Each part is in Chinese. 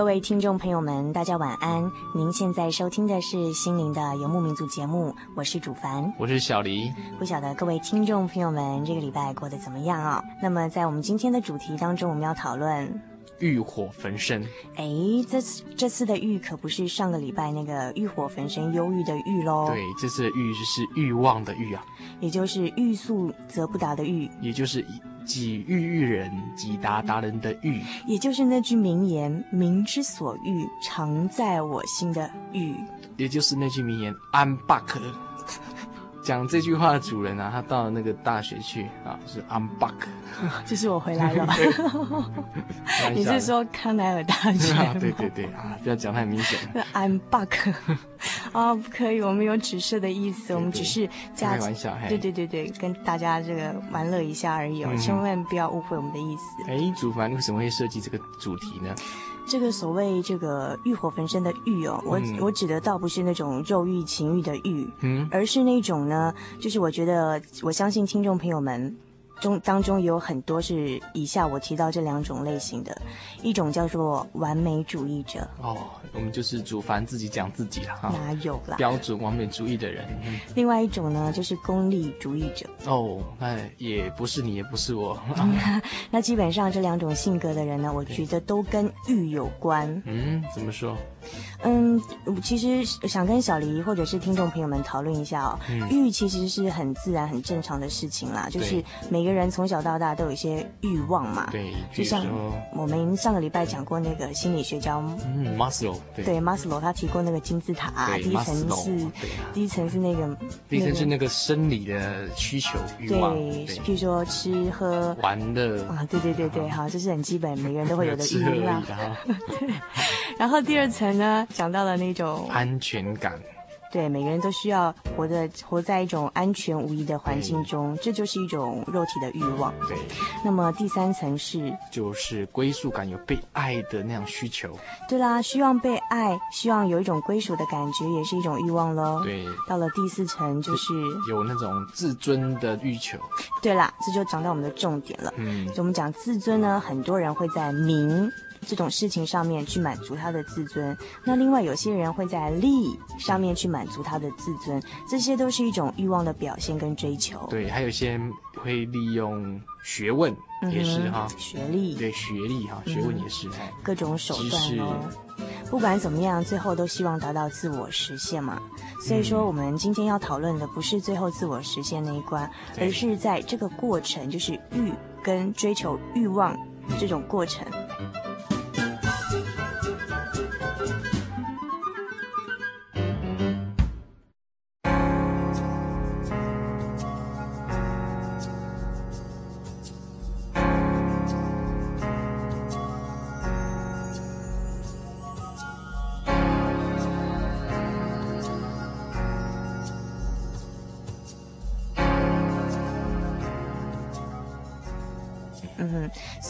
各位听众朋友们，大家晚安。您现在收听的是《心灵的游牧民族》节目，我是主凡，我是小黎。不晓得各位听众朋友们这个礼拜过得怎么样啊？那么在我们今天的主题当中，我们要讨论欲火焚身。哎，这次这次的欲可不是上个礼拜那个欲火焚身、忧郁的郁喽。对，这次的欲就是欲望的欲啊，也就是欲速则不达的欲，也就是。己欲欲人，己达达人的欲，也就是那句名言“民之所欲，常在我心”的欲，也就是那句名言“安巴克”。讲这句话的主人啊，他到了那个大学去啊，是 I'm back，就是我回来了。你是说康奈尔大学？对对对啊，不要讲太明显。I'm back 啊，不可以，我们有指涉的意思，对对对，我们只是加开玩笑。对对对对，跟大家这个玩乐一下而已哦，嗯、千万不要误会我们的意思。哎，主凡为什么会设计这个主题呢？这个所谓这个欲火焚身的欲哦，我、嗯、我指的倒不是那种肉欲情欲的欲，嗯，而是那种呢，就是我觉得我相信听众朋友们。中当中有很多是以下我提到这两种类型的，一种叫做完美主义者。哦，我们就是主凡自己讲自己了哈。哪有啦？标准完美主义的人。嗯、另外一种呢，就是功利主义者。哦，那也不是你，也不是我。那基本上这两种性格的人呢，我觉得都跟欲有关。嗯，怎么说？嗯，其实想跟小黎或者是听众朋友们讨论一下哦。嗯、欲其实是很自然、很正常的事情啦，就是每个。人从小到大都有一些欲望嘛，对，就像我们上个礼拜讲过那个心理学家，嗯，马斯洛，对，马斯洛他提过那个金字塔，第一层是，第一层是那个，第一层是那个生理的需求欲望，对，譬如说吃喝玩乐。啊，对对对对，好，这是很基本每个人都会有的 欲望，然后第二层呢，讲到了那种安全感。对，每个人都需要活的活在一种安全无疑的环境中，这就是一种肉体的欲望。对，那么第三层是就是归属感，有被爱的那样需求。对啦，希望被爱，希望有一种归属的感觉，也是一种欲望喽。对，到了第四层就是有那种自尊的欲求。对啦，这就讲到我们的重点了。嗯，就我们讲自尊呢，很多人会在名这种事情上面去满足他的自尊，那另外有些人会在利上面去满足他的自尊，这些都是一种欲望的表现跟追求。对，还有些人会利用学问，也是哈，嗯、学历，对，学历哈，学问也是，嗯、各种手段哦。不管怎么样，最后都希望达到自我实现嘛。所以说，我们今天要讨论的不是最后自我实现那一关，嗯、而是在这个过程，就是欲跟追求欲望这种过程。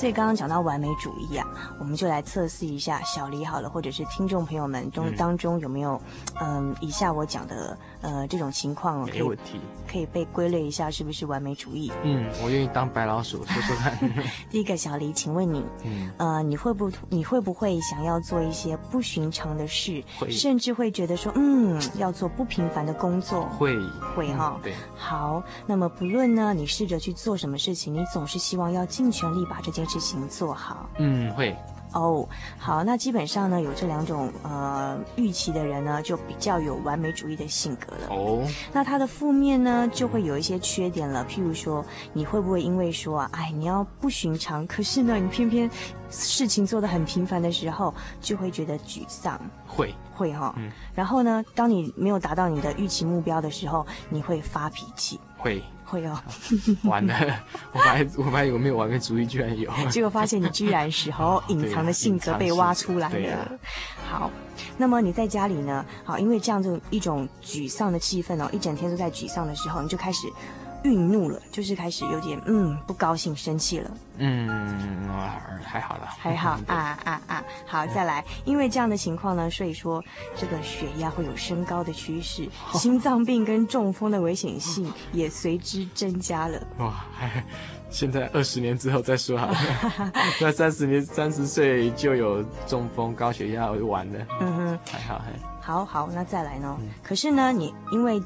所以刚刚讲到完美主义啊，我们就来测试一下小黎好了，或者是听众朋友们中当中有没有，嗯，以下我讲的呃这种情况，没问题，可以被归类一下是不是完美主义？嗯，我愿意当白老鼠，说说看。第一个小黎，请问你，嗯，呃，你会不你会不会想要做一些不寻常的事，会甚至会觉得说，嗯，要做不平凡的工作？会会哈，对。好，那么不论呢，你试着去做什么事情，你总是希望要尽全力把这件事情做好。嗯，会。哦，oh, 好，那基本上呢，有这两种呃预期的人呢，就比较有完美主义的性格了。哦，oh. 那他的负面呢，就会有一些缺点了。譬如说，你会不会因为说啊，哎，你要不寻常，可是呢，你偏偏事情做得很频繁的时候，就会觉得沮丧。会会哈，嗯。然后呢，当你没有达到你的预期目标的时候，你会发脾气。会。会哦，完了，我发现我发现有没有完美主义，居然有，结果发现你居然是好隐藏的性格被挖出来了。啊、好，那么你在家里呢？好，因为这样子一种沮丧的气氛哦，一整天都在沮丧的时候，你就开始。愠怒了，就是开始有点嗯不高兴、生气了。嗯，还好了，还好啊啊啊！好，再来，因为这样的情况呢，所以说这个血压会有升高的趋势，心脏病跟中风的危险性也随之增加了。哇，现在二十年之后再说好了，那三十年三十岁就有中风、高血压，我就完了。嗯哼，还好还好好，那再来呢？可是呢，你因为。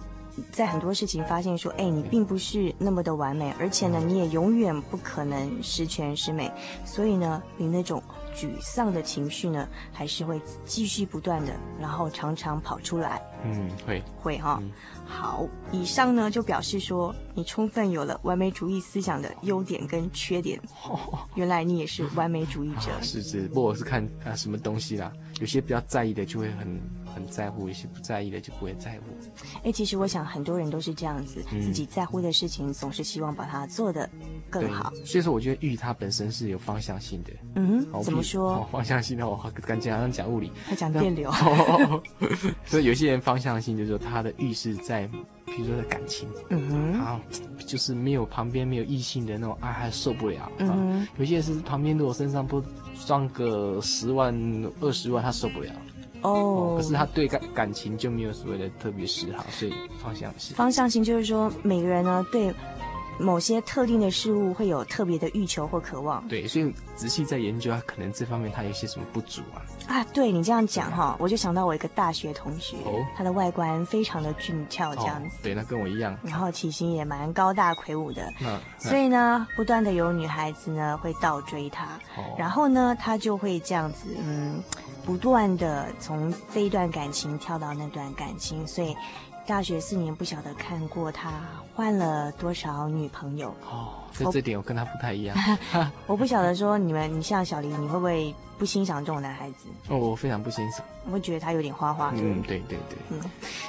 在很多事情发现说，哎，你并不是那么的完美，而且呢，你也永远不可能十全十美，所以呢，你那种沮丧的情绪呢，还是会继续不断的，然后常常跑出来。嗯，会会哈。嗯、好，以上呢就表示说，你充分有了完美主义思想的优点跟缺点。哦、原来你也是完美主义者。啊、是是，不过我是看啊什么东西啦，有些比较在意的就会很。很在乎，一些不在意的就不会在乎。哎，其实我想很多人都是这样子，嗯、自己在乎的事情总是希望把它做得更好。所以说，我觉得玉它本身是有方向性的。嗯哼，怎么说？哦、方向性的我，感觉好像讲物理，还讲电流。所以有些人方向性就是说他的玉是在，比如说的感情，嗯哼，然后就是没有旁边没有异性的那种爱，还受不了。嗯哼，有些人是旁边如果身上不装个十万二十万，他受不了。哦，oh, 可是他对感感情就没有所谓的特别嗜好，所以方向性。方向性就是说，每个人呢对某些特定的事物会有特别的欲求或渴望。对，所以仔细在研究，他可能这方面他有些什么不足啊？啊，对你这样讲哈，吧我就想到我一个大学同学，哦，他的外观非常的俊俏，这样子。哦，对，那跟我一样。然后体型也蛮高大魁梧的，嗯，所以呢，不断的有女孩子呢会倒追他，哦，然后呢，他就会这样子，嗯。不断的从这一段感情跳到那段感情，所以大学四年不晓得看过他换了多少女朋友。哦，在这点我跟他不太一样。我不晓得说你们，你像小林，你会不会？不欣赏这种男孩子哦，我非常不欣赏。我会觉得他有点花花。嗯，对对对。嗯，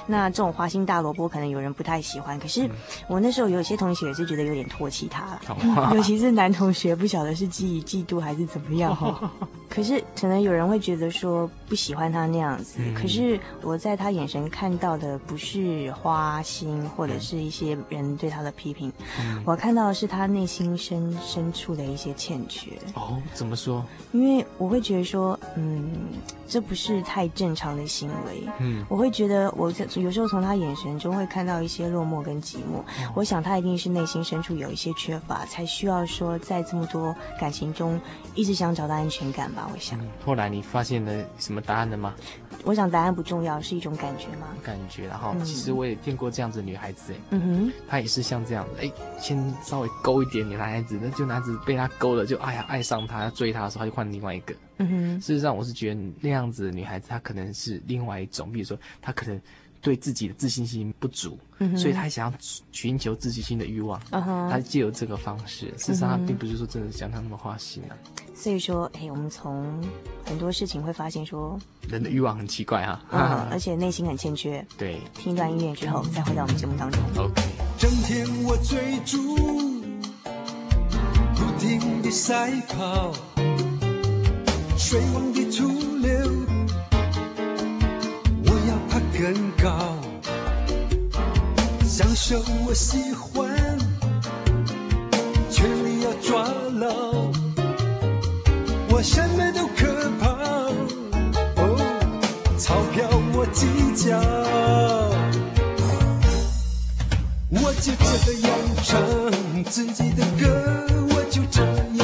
那这种花心大萝卜可能有人不太喜欢，可是我那时候有些同学也是觉得有点唾弃他了，嗯、尤其是男同学，不晓得是基于嫉妒还是怎么样哈。可是可能有人会觉得说不喜欢他那样子，嗯、可是我在他眼神看到的不是花心或者是一些人对他的批评，嗯、我看到的是他内心深深处的一些欠缺。哦，怎么说？因为我会觉得说，嗯，这不是太正常的行为。嗯，我会觉得，我有时候从他眼神中会看到一些落寞跟寂寞。嗯，我想他一定是内心深处有一些缺乏，才需要说在这么多感情中一直想找到安全感吧。我想。嗯，后来你发现了什么答案了吗？我想答案不重要，是一种感觉吗？感觉，然后其实我也见过这样子的女孩子，哎，嗯哼，她也是像这样子，哎，先稍微勾一点女孩子，那就男子被她勾了，就哎呀爱上她，要追她的时候，她就换另外一个。嗯哼，事实上我是觉得那样子的女孩子，她可能是另外一种，比如说她可能对自己的自信心不足，嗯哼，所以她想要寻求自信心的欲望，嗯哼，她借由这个方式，事实上她并不是说真的像她那么花心啊。所以说，哎，我们从很多事情会发现说，人的欲望很奇怪啊，嗯，而且内心很欠缺。对，听一段音乐之后，再回到我们节目当中。OK。整天我追逐，不停地赛跑。水往低处流，我要爬更高，享受我喜欢，权力要抓牢，我什么都可抛，哦，钞票我计较，我就这样唱自己的歌，我就这样。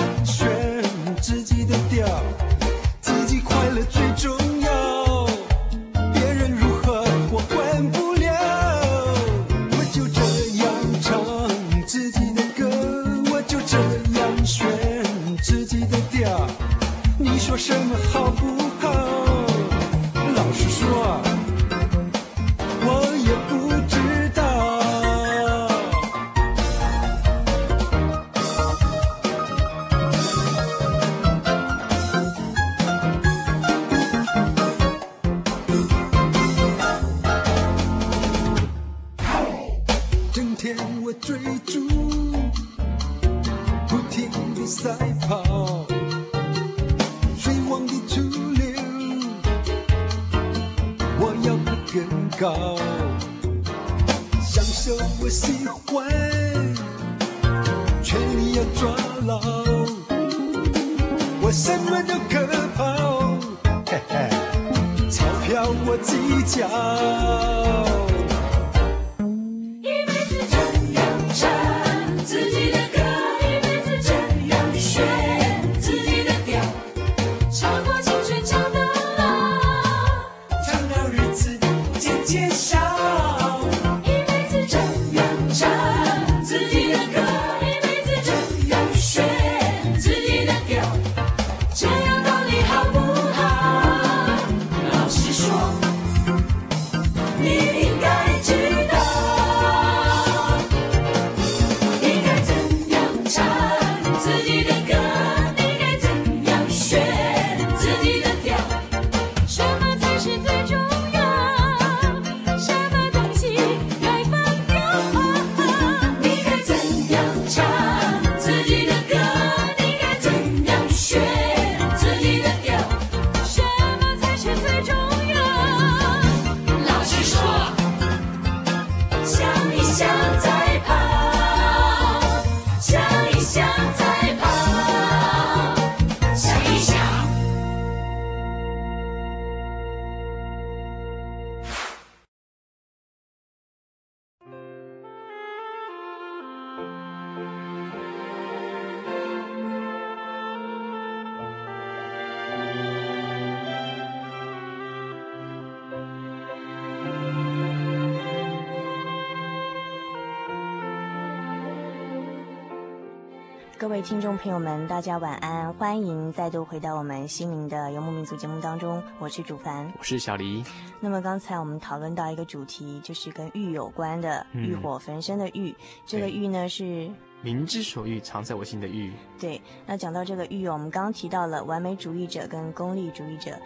听众朋友们，大家晚安，欢迎再度回到我们心灵的游牧民族节目当中，我是主凡，我是小黎。那么刚才我们讨论到一个主题，就是跟欲有关的，欲火焚身的欲。嗯、这个欲呢是民之所欲，藏在我心的欲。对，那讲到这个欲，我们刚刚提到了完美主义者跟功利主义者，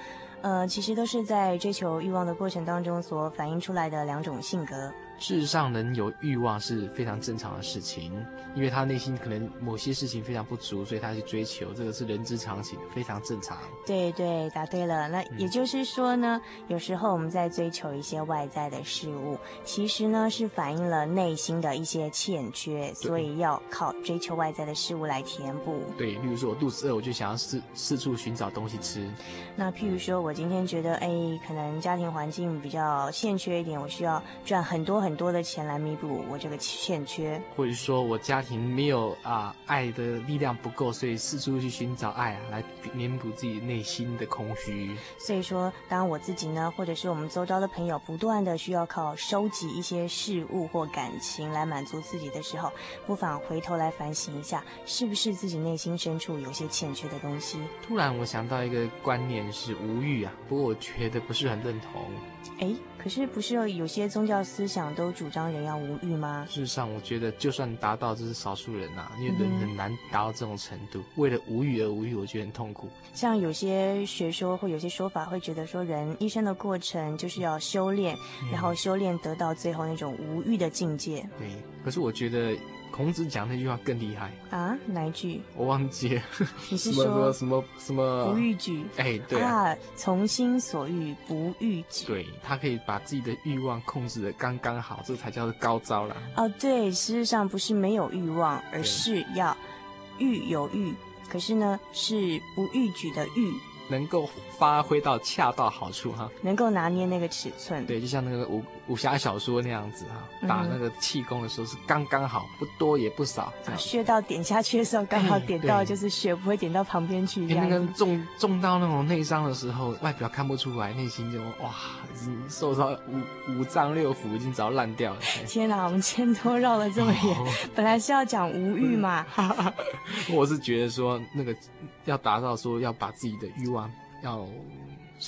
呃，其实都是在追求欲望的过程当中所反映出来的两种性格。事实上，能有欲望是非常正常的事情，因为他内心可能某些事情非常不足，所以他去追求，这个是人之常情，非常正常。对对，答对了。那也就是说呢，嗯、有时候我们在追求一些外在的事物，其实呢是反映了内心的一些欠缺，所以要靠追求外在的事物来填补。对，例如说我肚子饿，我就想要四四处寻找东西吃。那譬如说我今天觉得，哎，可能家庭环境比较欠缺一点，我需要赚很多。很多的钱来弥补我这个欠缺，或者说我家庭没有啊、呃、爱的力量不够，所以四处去寻找爱啊，来弥补自己内心的空虚。所以说，当我自己呢，或者是我们周遭的朋友，不断的需要靠收集一些事物或感情来满足自己的时候，不妨回头来反省一下，是不是自己内心深处有些欠缺的东西。突然我想到一个观念是无欲啊，不过我觉得不是很认同。哎，可是不是有些宗教思想都主张人要无欲吗？事实上，我觉得就算达到，这是少数人呐、啊，因为人很难达到这种程度。嗯、为了无欲而无欲，我觉得很痛苦。像有些学说或有些说法会觉得说，人一生的过程就是要修炼，嗯、然后修炼得到最后那种无欲的境界。对，可是我觉得。孔子讲那句话更厉害啊！哪一句？我忘记了。你是说什么什么什么不逾矩？哎，对啊，从心所欲不逾矩。对，他可以把自己的欲望控制的刚刚好，这才叫做高招啦。哦，对，事实上不是没有欲望，而是要欲有欲，可是呢是不逾矩的欲。能够发挥到恰到好处哈，能够拿捏那个尺寸。对，就像那个武武侠小说那样子哈，打那个气功的时候是刚刚好，不多也不少。穴道点下去的时候刚好点到，就是血不会点到旁边去。那个中中到那种内伤的时候，外表看不出来，内心就哇，已经受到五五脏六腑已经早烂掉了。天哪，我们千多绕了这么远，哦、本来是要讲无欲嘛。我是觉得说那个要达到说要把自己的欲望。要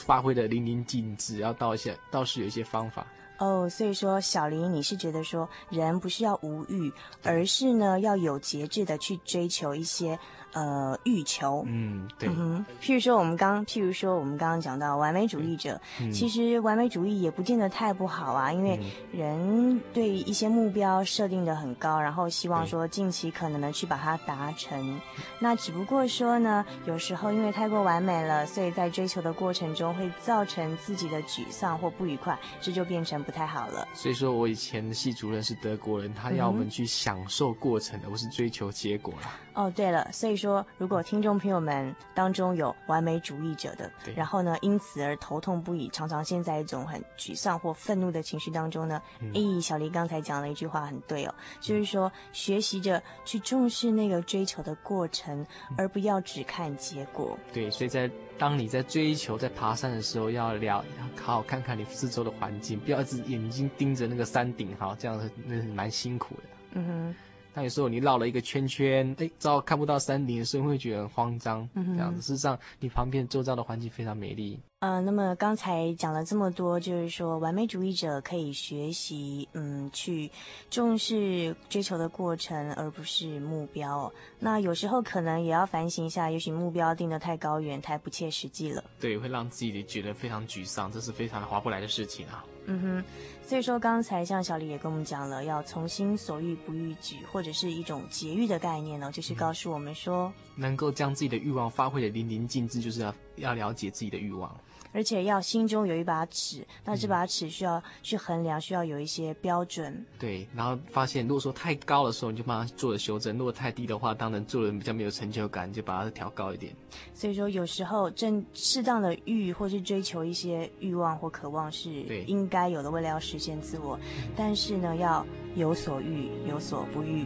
发挥的淋漓尽致，要倒一些，倒是有一些方法哦。Oh, 所以说，小林，你是觉得说人不是要无欲，而是呢要有节制的去追求一些。呃，欲求，嗯，对，嗯，譬如说我们刚，譬如说我们刚刚讲到完美主义者，嗯，其实完美主义也不见得太不好啊，因为人对一些目标设定的很高，然后希望说尽其可能的去把它达成。那只不过说呢，有时候因为太过完美了，所以在追求的过程中会造成自己的沮丧或不愉快，这就变成不太好了。所以说我以前的系主任是德国人，他要我们去享受过程，而不是追求结果啦。哦，对了，所以说。说，如果听众朋友们当中有完美主义者的，然后呢，因此而头痛不已，常常陷在一种很沮丧或愤怒的情绪当中呢，哎、嗯，小黎刚才讲了一句话很对哦，就是说学习着去重视那个追求的过程，而不要只看结果。对，所以在当你在追求、在爬山的时候，要了，要好好看看你四周的环境，不要一直眼睛盯着那个山顶，哈，这样那是蛮辛苦的。嗯哼。那有时候你绕了一个圈圈，哎，照看不到山顶的时候，会觉得很慌张。嗯，这样子，事实上，你旁边周遭的环境非常美丽。呃，那么刚才讲了这么多，就是说完美主义者可以学习，嗯，去重视追求的过程，而不是目标。那有时候可能也要反省一下，也许目标定得太高远，太不切实际了。对，会让自己觉得非常沮丧，这是非常划不来的事情啊。嗯哼，所以说刚才像小李也跟我们讲了，要从心所欲不逾矩，或者是一种节欲的概念呢，就是告诉我们说，嗯、能够将自己的欲望发挥的淋漓尽致，就是要要了解自己的欲望。而且要心中有一把尺，那这把尺需要去衡量，需要有一些标准。对，然后发现如果说太高的时候，你就帮它做了修正；如果太低的话，当然做人比较没有成就感，就把它调高一点。所以说，有时候正适当的欲，或是追求一些欲望或渴望是应该有的，为了要实现自我。但是呢，要有所欲，有所不欲。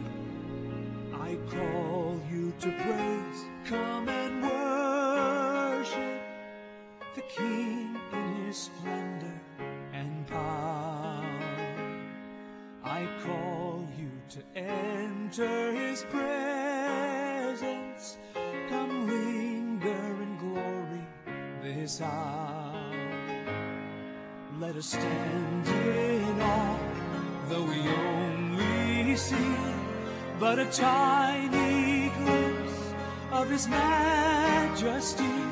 I call you to praise, come and The King in his splendor and power. I call you to enter his presence. Come linger in glory this hour. Let us stand in awe, though we only see but a tiny glimpse of his majesty.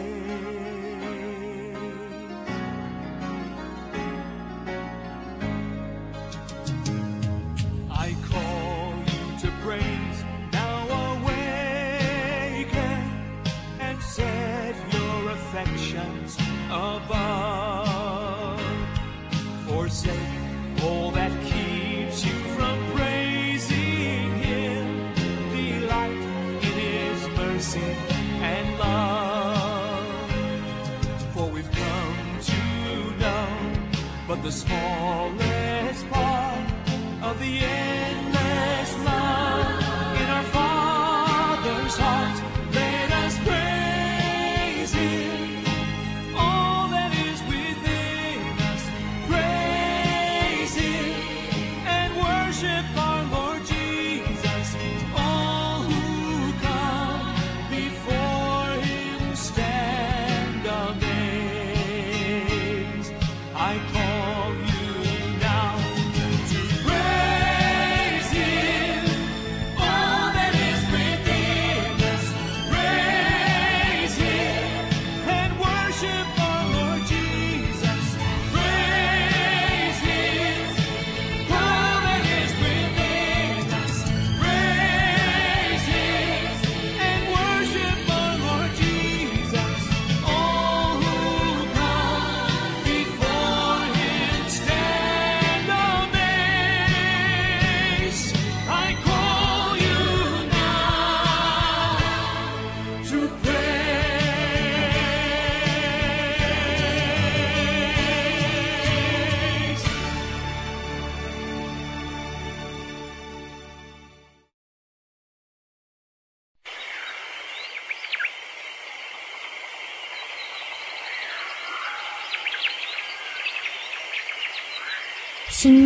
the small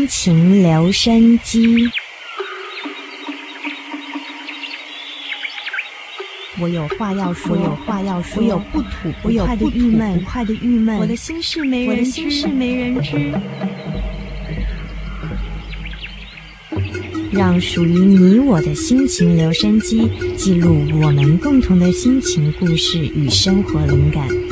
心情留声机。我有话要说，我有话要说，我有不吐不快的郁闷，不快的郁闷，我的心事没人知，我的心事没人知。让属于你我的心情留声机，记录我们共同的心情故事与生活灵感。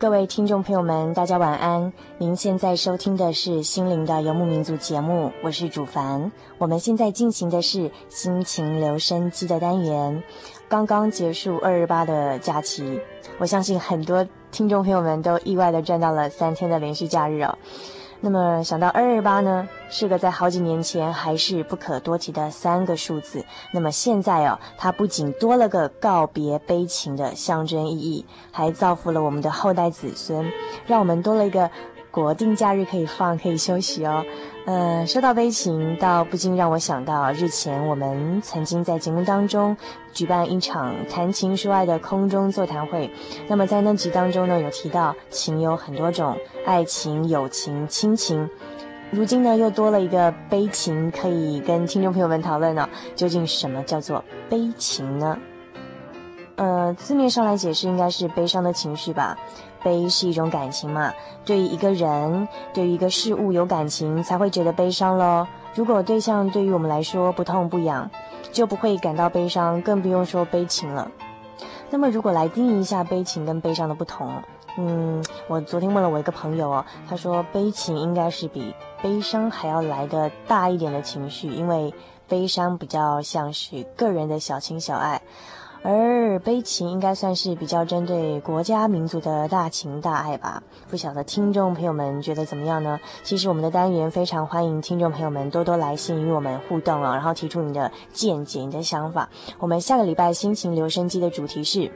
各位听众朋友们，大家晚安。您现在收听的是《心灵的游牧民族》节目，我是主凡。我们现在进行的是心情留声机的单元。刚刚结束二二八的假期，我相信很多听众朋友们都意外的赚到了三天的连续假日哦。那么想到二二八呢，是个在好几年前还是不可多提的三个数字。那么现在哦，它不仅多了个告别悲情的象征意义，还造福了我们的后代子孙，让我们多了一个。国定假日可以放，可以休息哦。呃，说到悲情，倒不禁让我想到日前我们曾经在节目当中举办一场谈情说爱的空中座谈会。那么在那集当中呢，有提到情有很多种，爱情、友情、亲情。如今呢，又多了一个悲情，可以跟听众朋友们讨论呢、究竟什么叫做悲情呢？呃，字面上来解释，应该是悲伤的情绪吧。悲是一种感情嘛，对于一个人，对于一个事物有感情，才会觉得悲伤喽。如果对象对于我们来说不痛不痒，就不会感到悲伤，更不用说悲情了。那么，如果来定义一下悲情跟悲伤的不同，嗯，我昨天问了我一个朋友哦，他说悲情应该是比悲伤还要来得大一点的情绪，因为悲伤比较像是个人的小情小爱。而悲情应该算是比较针对国家民族的大情大爱吧？不晓得听众朋友们觉得怎么样呢？其实我们的单元非常欢迎听众朋友们多多来信与我们互动啊，然后提出你的见解、你的想法。我们下个礼拜心情留声机的主题是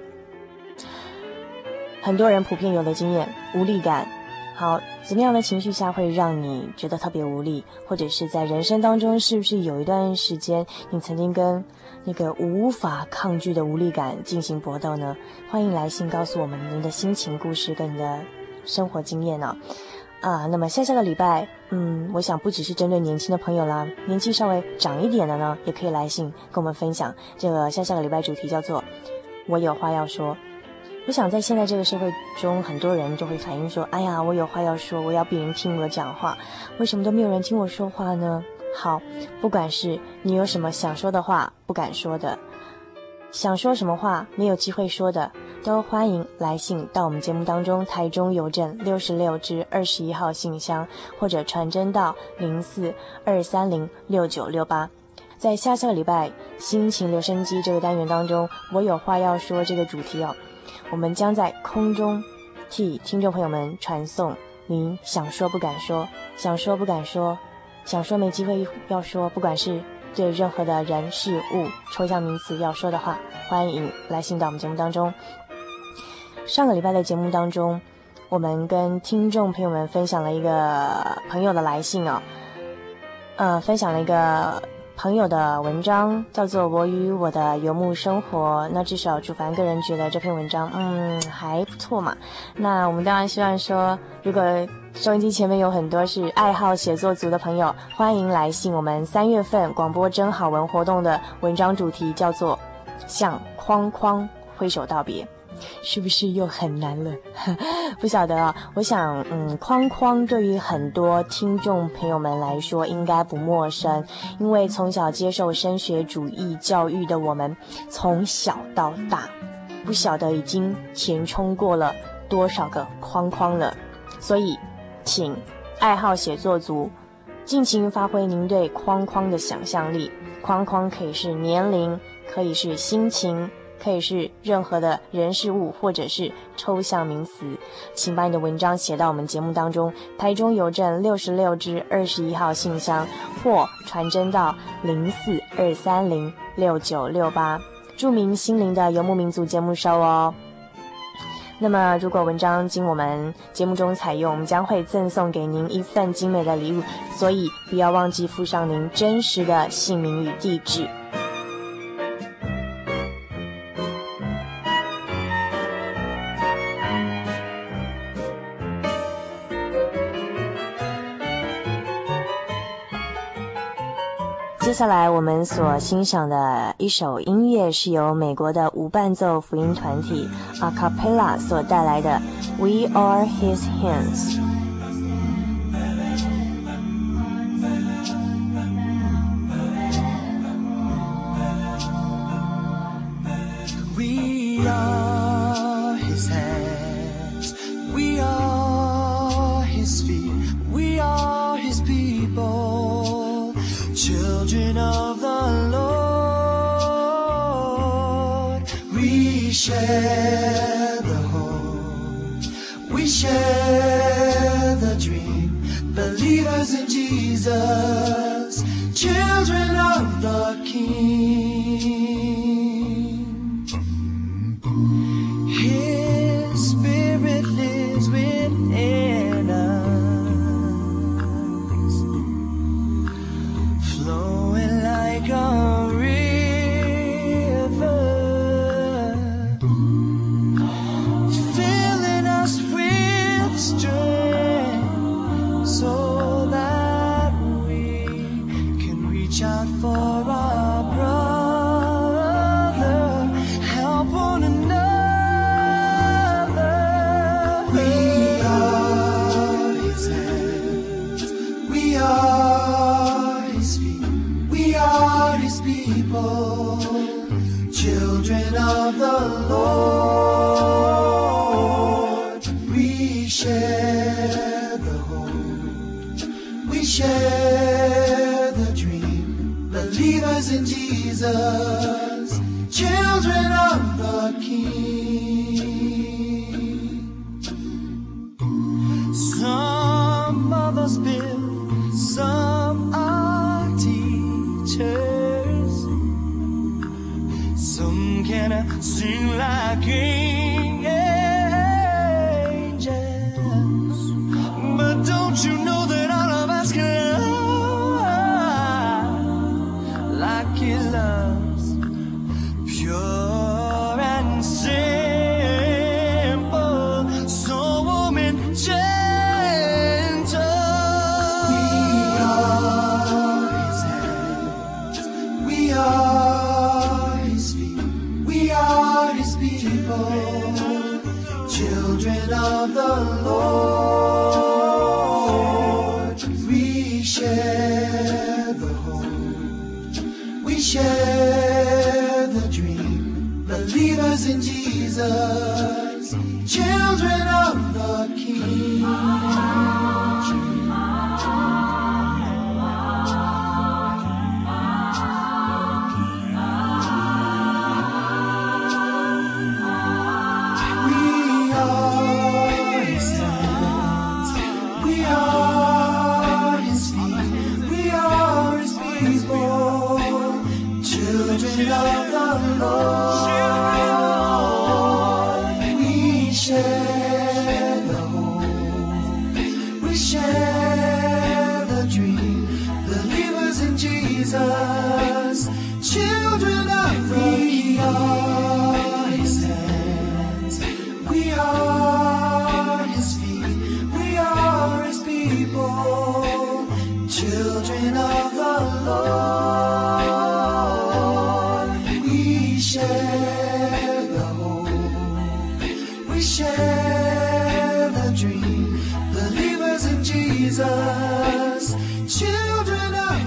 很多人普遍有的经验——无力感。好，怎么样的情绪下会让你觉得特别无力？或者是在人生当中，是不是有一段时间你曾经跟那个无法抗拒的无力感进行搏斗呢？欢迎来信告诉我们您的心情故事跟你的生活经验呢、哦。啊，那么下下个礼拜，嗯，我想不只是针对年轻的朋友啦，年纪稍微长一点的呢，也可以来信跟我们分享。这个下下个礼拜主题叫做“我有话要说”。我想在现在这个社会中，很多人就会反映说：“哎呀，我有话要说，我要别人听我讲话，为什么都没有人听我说话呢？”好，不管是你有什么想说的话不敢说的，想说什么话没有机会说的，都欢迎来信到我们节目当中，台中邮政六十六至二十一号信箱，或者传真到零四二三零六九六八。在下下个礼拜心情留声机这个单元当中，我有话要说这个主题哦，我们将在空中替听众朋友们传送您想说不敢说，想说不敢说。想说没机会要说，不管是对任何的人事物抽象名词要说的话，欢迎来信到我们节目当中。上个礼拜的节目当中，我们跟听众朋友们分享了一个朋友的来信哦，呃，分享了一个。朋友的文章叫做《我与我的游牧生活》，那至少主凡个人觉得这篇文章，嗯，还不错嘛。那我们当然希望说，如果收音机前面有很多是爱好写作族的朋友，欢迎来信。我们三月份广播真好文活动的文章主题叫做《向框框挥手道别》。是不是又很难了？不晓得啊。我想，嗯，框框对于很多听众朋友们来说应该不陌生，因为从小接受升学主义教育的我们，从小到大，不晓得已经填充过了多少个框框了。所以，请爱好写作族尽情发挥您对框框的想象力。框框可以是年龄，可以是心情。可以是任何的人事物，或者是抽象名词，请把你的文章写到我们节目当中。台中邮政六十六至二十一号信箱，或传真到零四二三零六九六八，著名心灵的游牧民族节目收哦。那么，如果文章经我们节目中采用，我们将会赠送给您一份精美的礼物，所以不要忘记附上您真实的姓名与地址。接下来我们所欣赏的一首音乐是由美国的无伴奏福音团体 A Cappella 所带来的《We Are His Hands》。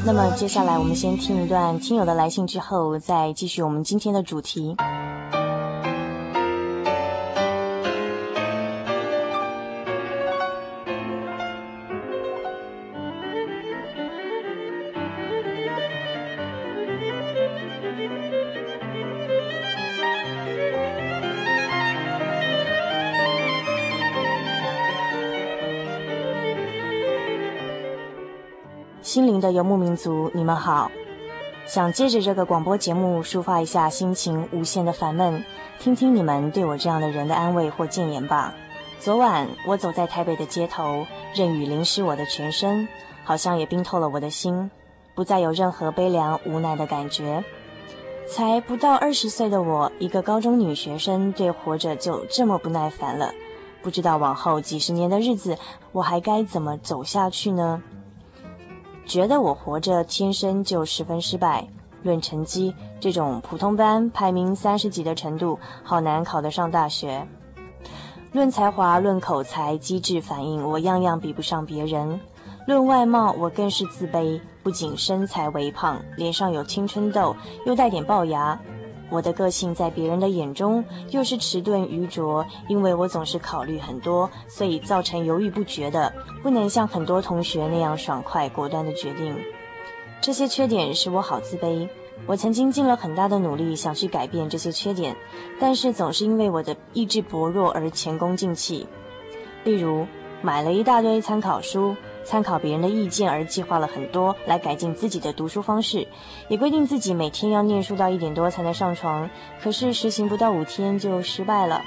那么接下来，我们先听一段听友的来信，之后再继续我们今天的主题。的游牧民族，你们好。想借着这个广播节目抒发一下心情无限的烦闷，听听你们对我这样的人的安慰或建言吧。昨晚我走在台北的街头，任雨淋湿我的全身，好像也冰透了我的心，不再有任何悲凉无奈的感觉。才不到二十岁的我，一个高中女学生，对活着就这么不耐烦了。不知道往后几十年的日子，我还该怎么走下去呢？觉得我活着天生就十分失败。论成绩，这种普通班排名三十几的程度，好难考得上大学。论才华，论口才，机智反应，我样样比不上别人。论外貌，我更是自卑，不仅身材微胖，脸上有青春痘，又带点龅牙。我的个性在别人的眼中又是迟钝愚拙，因为我总是考虑很多，所以造成犹豫不决的，不能像很多同学那样爽快果断的决定。这些缺点使我好自卑。我曾经尽了很大的努力想去改变这些缺点，但是总是因为我的意志薄弱而前功尽弃。例如，买了一大堆参考书。参考别人的意见而计划了很多来改进自己的读书方式，也规定自己每天要念书到一点多才能上床，可是实行不到五天就失败了。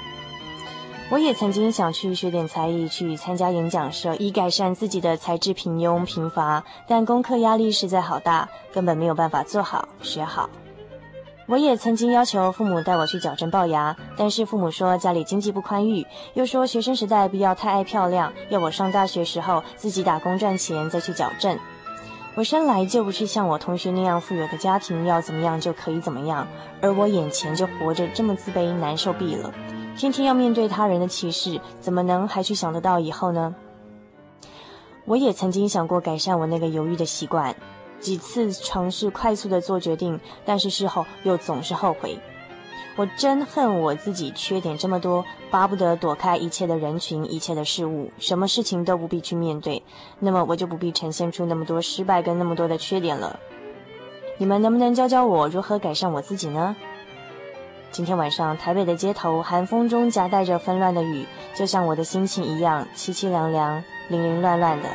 我也曾经想去学点才艺，去参加演讲社，以改善自己的才智平庸贫乏，但功课压力实在好大，根本没有办法做好学好。我也曾经要求父母带我去矫正龅牙，但是父母说家里经济不宽裕，又说学生时代不要太爱漂亮，要我上大学时候自己打工赚钱再去矫正。我生来就不是像我同学那样富有的家庭，要怎么样就可以怎么样，而我眼前就活着这么自卑难受毙了，天天要面对他人的歧视，怎么能还去想得到以后呢？我也曾经想过改善我那个犹豫的习惯。几次尝试快速的做决定，但是事后又总是后悔。我真恨我自己缺点这么多，巴不得躲开一切的人群、一切的事物，什么事情都不必去面对，那么我就不必呈现出那么多失败跟那么多的缺点了。你们能不能教教我如何改善我自己呢？今天晚上台北的街头，寒风中夹带着纷乱的雨，就像我的心情一样，凄凄凉凉、凌凌乱乱的。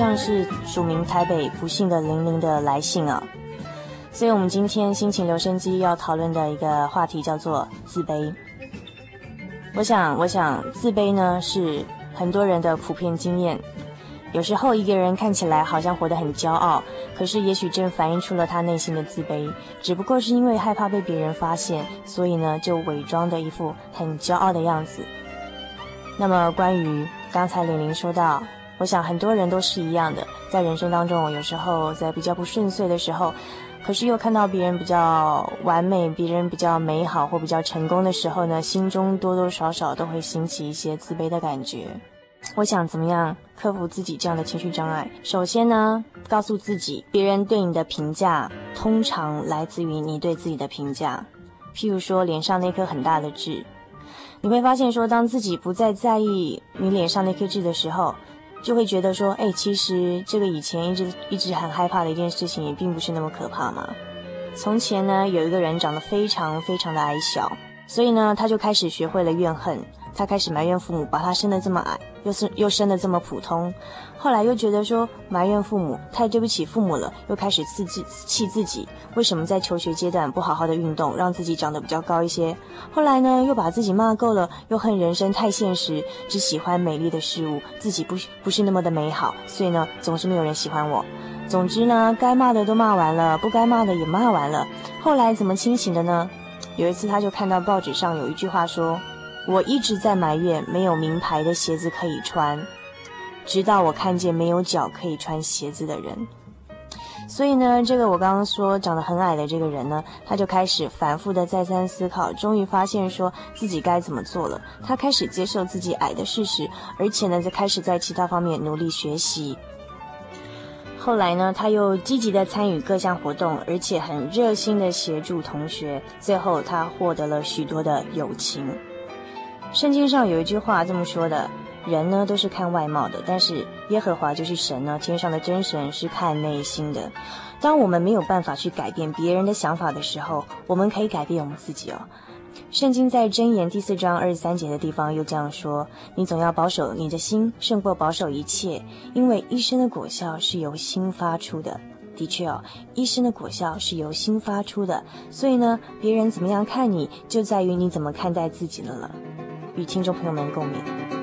上是署名台北不幸的玲玲的来信啊，所以我们今天心情留声机要讨论的一个话题叫做自卑。我想，我想自卑呢是很多人的普遍经验。有时候一个人看起来好像活得很骄傲，可是也许正反映出了他内心的自卑，只不过是因为害怕被别人发现，所以呢就伪装的一副很骄傲的样子。那么关于刚才玲玲说到。我想很多人都是一样的，在人生当中，我有时候在比较不顺遂的时候，可是又看到别人比较完美、别人比较美好或比较成功的时候呢，心中多多少少都会兴起一些自卑的感觉。我想怎么样克服自己这样的情绪障碍？首先呢，告诉自己，别人对你的评价通常来自于你对自己的评价。譬如说，脸上那颗很大的痣，你会发现说，当自己不再在意你脸上那颗痣的时候。就会觉得说，哎，其实这个以前一直一直很害怕的一件事情，也并不是那么可怕嘛。从前呢，有一个人长得非常非常的矮小，所以呢，他就开始学会了怨恨。他开始埋怨父母把他生得这么矮，又是又生得这么普通。后来又觉得说埋怨父母太对不起父母了，又开始自己气自己，为什么在求学阶段不好好的运动，让自己长得比较高一些？后来呢，又把自己骂够了，又恨人生太现实，只喜欢美丽的事物，自己不不是那么的美好，所以呢，总是没有人喜欢我。总之呢，该骂的都骂完了，不该骂的也骂完了。后来怎么清醒的呢？有一次他就看到报纸上有一句话说。我一直在埋怨没有名牌的鞋子可以穿，直到我看见没有脚可以穿鞋子的人。所以呢，这个我刚刚说长得很矮的这个人呢，他就开始反复的再三思考，终于发现说自己该怎么做了。他开始接受自己矮的事实，而且呢，就开始在其他方面努力学习。后来呢，他又积极的参与各项活动，而且很热心的协助同学。最后，他获得了许多的友情。圣经上有一句话这么说的：人呢都是看外貌的，但是耶和华就是神呢，天上的真神是看内心的。当我们没有办法去改变别人的想法的时候，我们可以改变我们自己哦。圣经在箴言第四章二十三节的地方又这样说：“你总要保守你的心，胜过保守一切，因为一生的果效是由心发出的。”的确哦，一生的果效是由心发出的。所以呢，别人怎么样看你，就在于你怎么看待自己了了。与听众朋友们共勉。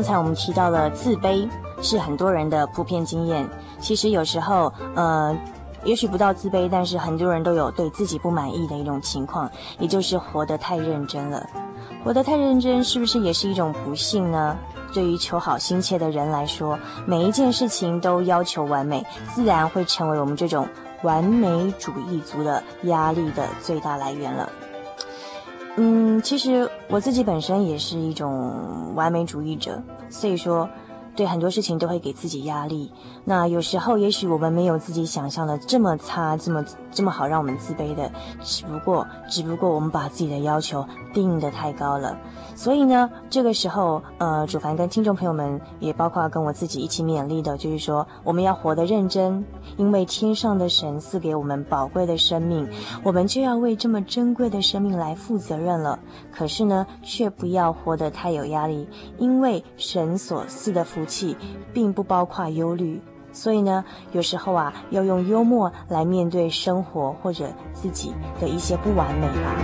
刚才我们提到了自卑是很多人的普遍经验。其实有时候，呃，也许不到自卑，但是很多人都有对自己不满意的一种情况，也就是活得太认真了。活得太认真，是不是也是一种不幸呢？对于求好心切的人来说，每一件事情都要求完美，自然会成为我们这种完美主义族的压力的最大来源了。嗯，其实我自己本身也是一种完美主义者，所以说对很多事情都会给自己压力。那有时候也许我们没有自己想象的这么差，这么这么好让我们自卑的，只不过只不过我们把自己的要求定得太高了。所以呢，这个时候，呃，主凡跟听众朋友们，也包括跟我自己一起勉励的，就是说，我们要活得认真，因为天上的神赐给我们宝贵的生命，我们就要为这么珍贵的生命来负责任了。可是呢，却不要活得太有压力，因为神所赐的福气，并不包括忧虑。所以呢，有时候啊，要用幽默来面对生活或者自己的一些不完美吧。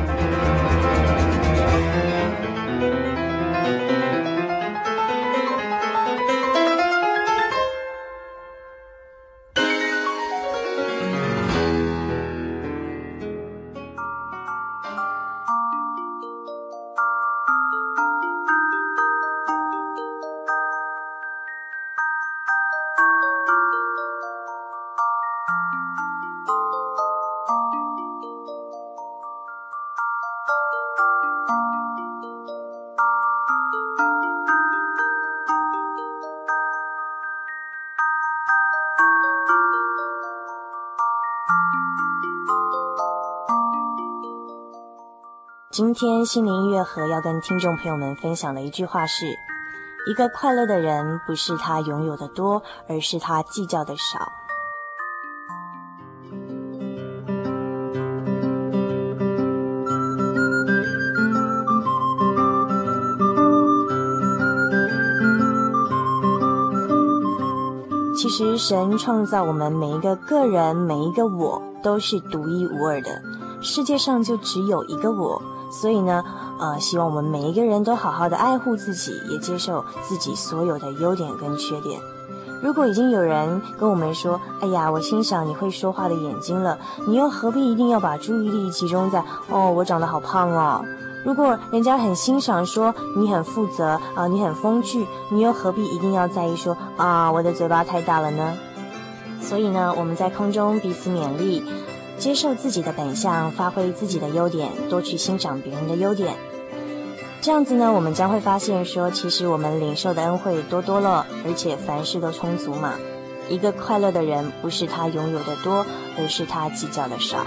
今天心灵音乐盒要跟听众朋友们分享的一句话是：一个快乐的人不是他拥有的多，而是他计较的少。其实神创造我们每一个个人，每一个我都是独一无二的，世界上就只有一个我。所以呢，呃，希望我们每一个人都好好的爱护自己，也接受自己所有的优点跟缺点。如果已经有人跟我们说：“哎呀，我欣赏你会说话的眼睛了”，你又何必一定要把注意力集中在“哦，我长得好胖哦”？如果人家很欣赏说你很负责啊，你很风趣，你又何必一定要在意说“啊，我的嘴巴太大了呢？”所以呢，我们在空中彼此勉励。接受自己的本相，发挥自己的优点，多去欣赏别人的优点。这样子呢，我们将会发现说，其实我们领受的恩惠多多了，而且凡事都充足嘛。一个快乐的人，不是他拥有的多，而是他计较的少。